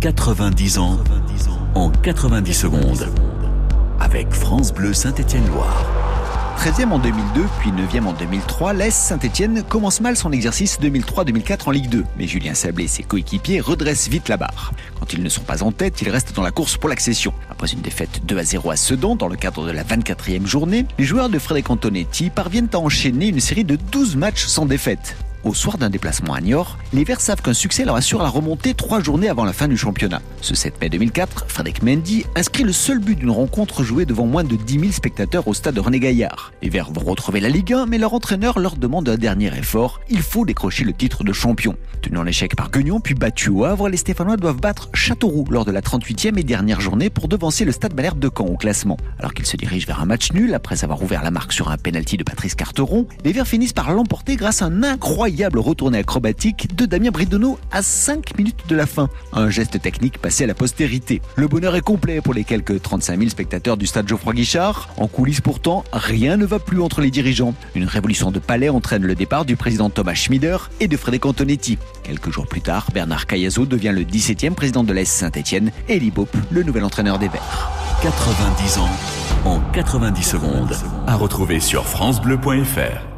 90 ans en 90 secondes. Avec France Bleu Saint-Étienne-Loire. 13e en 2002, puis 9e en 2003, l'AS Saint-Etienne commence mal son exercice 2003-2004 en Ligue 2. Mais Julien Sablé et ses coéquipiers redressent vite la barre. Quand ils ne sont pas en tête, ils restent dans la course pour l'accession. Après une défaite 2 à 0 à Sedan dans le cadre de la 24e journée, les joueurs de Frédéric Antonetti parviennent à enchaîner une série de 12 matchs sans défaite au soir d'un déplacement à Niort, les Verts savent qu'un succès leur assure la remontée trois journées avant la fin du championnat. Ce 7 mai 2004, Frédéric Mendy inscrit le seul but d'une rencontre jouée devant moins de 10 000 spectateurs au stade René Gaillard. Les Verts vont retrouver la Ligue 1, mais leur entraîneur leur demande un dernier effort. Il faut décrocher le titre de champion. Tenu en échec par Guignon, puis battu au Havre, les Stéphanois doivent battre Châteauroux lors de la 38e et dernière journée pour devancer le stade Malherbe de Caen au classement. Alors qu'ils se dirigent vers un match nul, après avoir ouvert la marque sur un pénalty de Patrice Carteron, les Verts finissent par l'emporter grâce à un incroyable retourné acrobatique de Damien Bridonneau à 5 minutes de la fin. Un geste technique passé à la postérité. Le bonheur est complet pour les quelques 35 000 spectateurs du stade Geoffroy Guichard. En coulisses pourtant, rien ne va plus entre les dirigeants. Une révolution de palais entraîne le départ du président Thomas Schmider et de Frédéric Antonetti. Quelques jours plus tard, Bernard Cayazo devient le 17e président de l'AS Saint-Etienne et Elie le nouvel entraîneur des Verts. 90 ans en 90 secondes. À retrouver sur FranceBleu.fr.